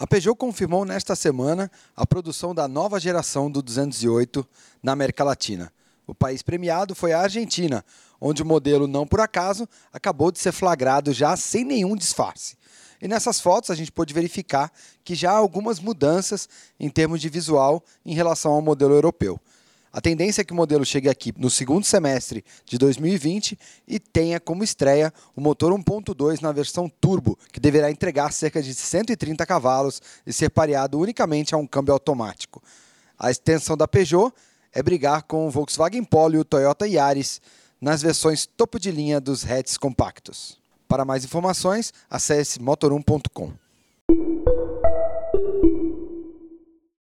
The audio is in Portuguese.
A Peugeot confirmou nesta semana a produção da nova geração do 208 na América Latina. O país premiado foi a Argentina, onde o modelo, não por acaso, acabou de ser flagrado já sem nenhum disfarce. E nessas fotos a gente pôde verificar que já há algumas mudanças em termos de visual em relação ao modelo europeu. A tendência é que o modelo chegue aqui no segundo semestre de 2020 e tenha como estreia o motor 1.2 na versão turbo, que deverá entregar cerca de 130 cavalos e ser pareado unicamente a um câmbio automático. A extensão da Peugeot é brigar com o Volkswagen Polo e o Toyota Yaris nas versões topo de linha dos hatches compactos. Para mais informações, acesse motor1.com.